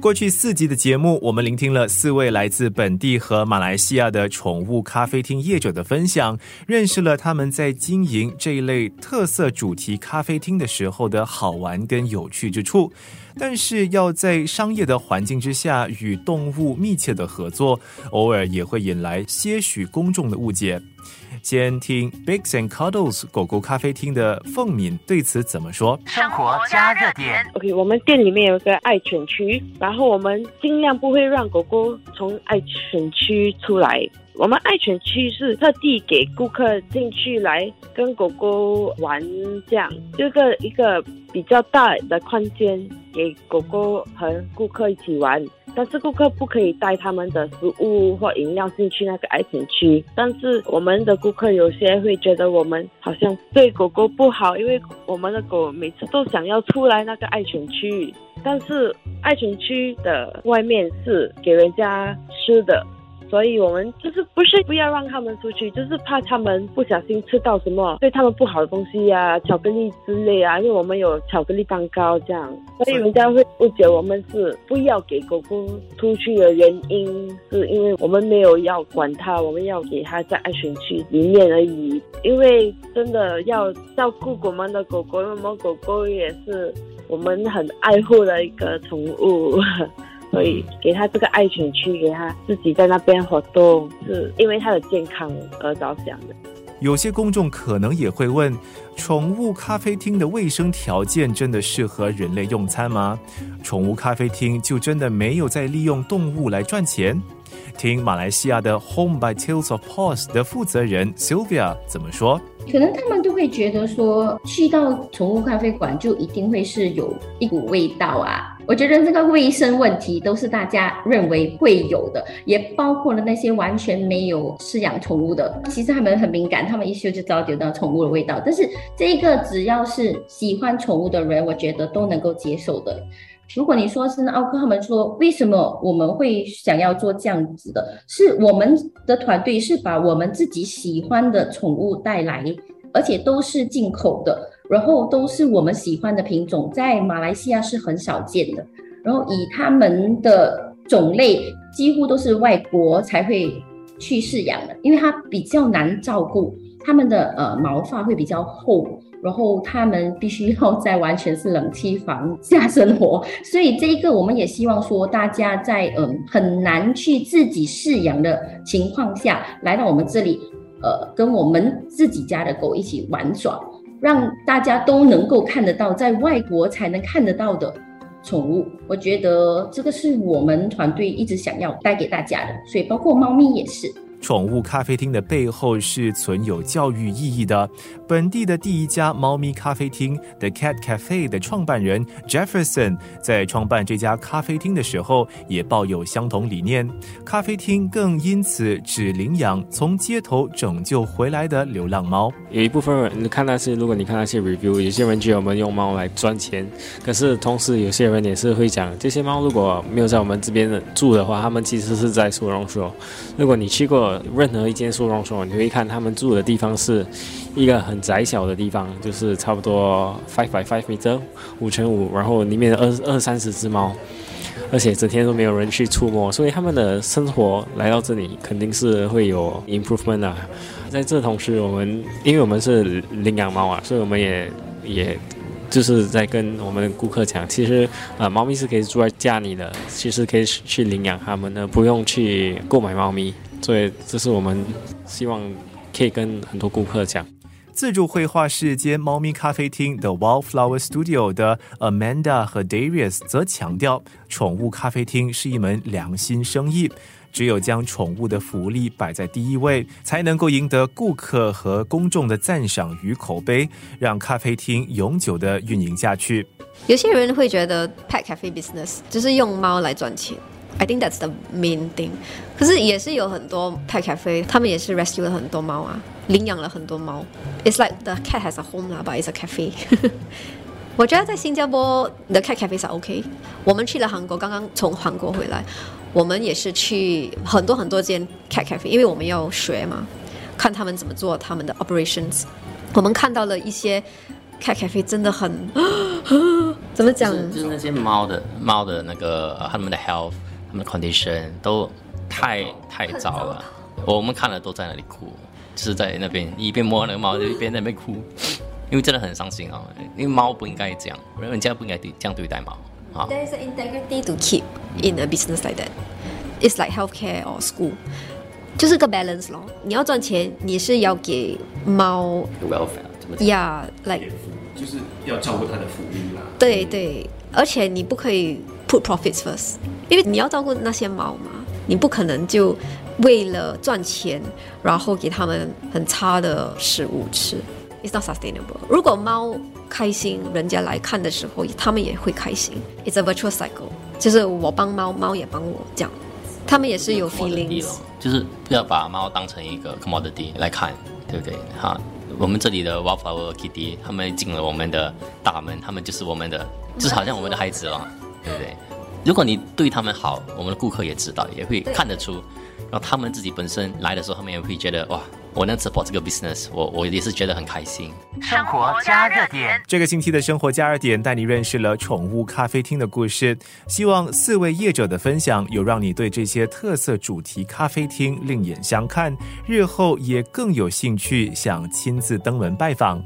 过去四集的节目，我们聆听了四位来自本地和马来西亚的宠物咖啡厅业者的分享，认识了他们在经营这一类特色主题咖啡厅的时候的好玩跟有趣之处。但是要在商业的环境之下与动物密切的合作，偶尔也会引来些许公众的误解。先听 Bigs and Cuddles 狗狗咖啡厅的凤敏对此怎么说？生活加热点。OK，我们店里面有个爱犬区，然后我们尽量不会让狗狗从爱犬区出来。我们爱犬区是特地给顾客进去来跟狗狗玩，这样这个一个比较大的空间给狗狗和顾客一起玩。但是顾客不可以带他们的食物或饮料进去那个爱犬区。但是我们的顾客有些会觉得我们好像对狗狗不好，因为我们的狗每次都想要出来那个爱犬区。但是爱犬区的外面是给人家吃的。所以我们就是不是不要让他们出去，就是怕他们不小心吃到什么对他们不好的东西呀，巧克力之类啊。因为我们有巧克力蛋糕这样，所以人家会误解我们是不要给狗狗出去的原因，是因为我们没有要管它，我们要给它在安全区里面而已。因为真的要照顾我们的狗狗，因为我们狗狗也是我们很爱护的一个宠物。所以给他这个爱犬区，给他自己在那边活动，是因为他的健康而着想的。有些公众可能也会问：宠物咖啡厅的卫生条件真的适合人类用餐吗？宠物咖啡厅就真的没有在利用动物来赚钱？听马来西亚的 Home by Tales of Paws 的负责人 Sylvia 怎么说？可能他们都会觉得说，去到宠物咖啡馆就一定会是有一股味道啊。我觉得这个卫生问题都是大家认为会有的，也包括了那些完全没有饲养宠物的。其实他们很敏感，他们一嗅就知道觉到宠物的味道。但是这个只要是喜欢宠物的人，我觉得都能够接受的。如果你说是奥克他们说为什么我们会想要做这样子的，是我们的团队是把我们自己喜欢的宠物带来，而且都是进口的，然后都是我们喜欢的品种，在马来西亚是很少见的。然后以它们的种类，几乎都是外国才会去饲养的，因为它比较难照顾，它们的呃毛发会比较厚。然后他们必须要在完全是冷气房下生活，所以这一个我们也希望说，大家在嗯很难去自己饲养的情况下，来到我们这里，呃，跟我们自己家的狗一起玩耍，让大家都能够看得到，在外国才能看得到的宠物。我觉得这个是我们团队一直想要带给大家的，所以包括猫咪也是。宠物咖啡厅的背后是存有教育意义的。本地的第一家猫咪咖啡厅 The Cat Cafe 的创办人 Jefferson 在创办这家咖啡厅的时候，也抱有相同理念。咖啡厅更因此只领养从街头拯救回来的流浪猫。有一部分人看那些，如果你看那些 review，有些人觉得我们用猫来赚钱，可是同时有些人也是会讲，这些猫如果没有在我们这边住的话，他们其实是在收容所。如果你去过。任何一间收容所，你会看他们住的地方是一个很窄小的地方，就是差不多 five by five meter 五乘五，然后里面二二三十只猫，而且整天都没有人去触摸，所以他们的生活来到这里肯定是会有 improvement 啊。在这同时，我们因为我们是领养猫啊，所以我们也也就是在跟我们的顾客讲，其实啊，猫咪是可以住在家里的，其实可以去领养它们的，不用去购买猫咪。所以，这是我们希望可以跟很多顾客讲。自助绘画室兼猫咪咖啡厅 The Wildflower Studio 的 Amanda 和 Darius 则强调，宠物咖啡厅是一门良心生意，只有将宠物的福利摆在第一位，才能够赢得顾客和公众的赞赏与口碑，让咖啡厅永久的运营下去。有些人会觉得 Pet Cafe Business 就是用猫来赚钱。I think that's the main thing。可是也是有很多 pet cafe，他们也是 rescue 了很多猫啊，领养了很多猫。It's like the cat has a home 啦，but it's a cafe。我觉得在新加坡 the cat cafe 是 OK。我们去了韩国，刚刚从韩国回来，我们也是去很多很多间 cat cafe，因为我们要学嘛，看他们怎么做他们的 operations。我们看到了一些 cat cafe 真的很，怎么讲？就是那些猫的猫的那个他们的 health，condition 都太太糟了。我们看了都在那里哭，就是在那边一边摸那个猫，就一边在那边哭，因为真的很伤心啊。因为猫不应该这样，人家不应该对这样对待猫啊。There is an integrity to keep in a business like that. It's like healthcare or school. 就是个 balance 咯。你要赚钱，你是要给猫 welfare 怎么讲？呀，like 就是要照顾它的福利啦。对对，而且你不可以 put profits first，因为你要照顾那些猫嘛，你不可能就为了赚钱，然后给它们很差的食物吃，it's not sustainable。如果猫开心，人家来看的时候，它们也会开心，it's a virtual cycle，就是我帮猫，猫也帮我，这样，它们也是有 feelings。就是不要把猫当成一个 commodity 来看，对不对？哈，我们这里的 Wildflower Kitty，他们进了我们的大门，他们就是我们的，就是好像我们的孩子了，对不对？如果你对他们好，我们的顾客也知道，也会看得出，然后他们自己本身来的时候，他们也会觉得哇，我能 support 这个 business，我我也是觉得很开心。生活加热点。这个星期的生活加热点带你认识了宠物咖啡厅的故事，希望四位业者的分享有让你对这些特色主题咖啡厅另眼相看，日后也更有兴趣想亲自登门拜访。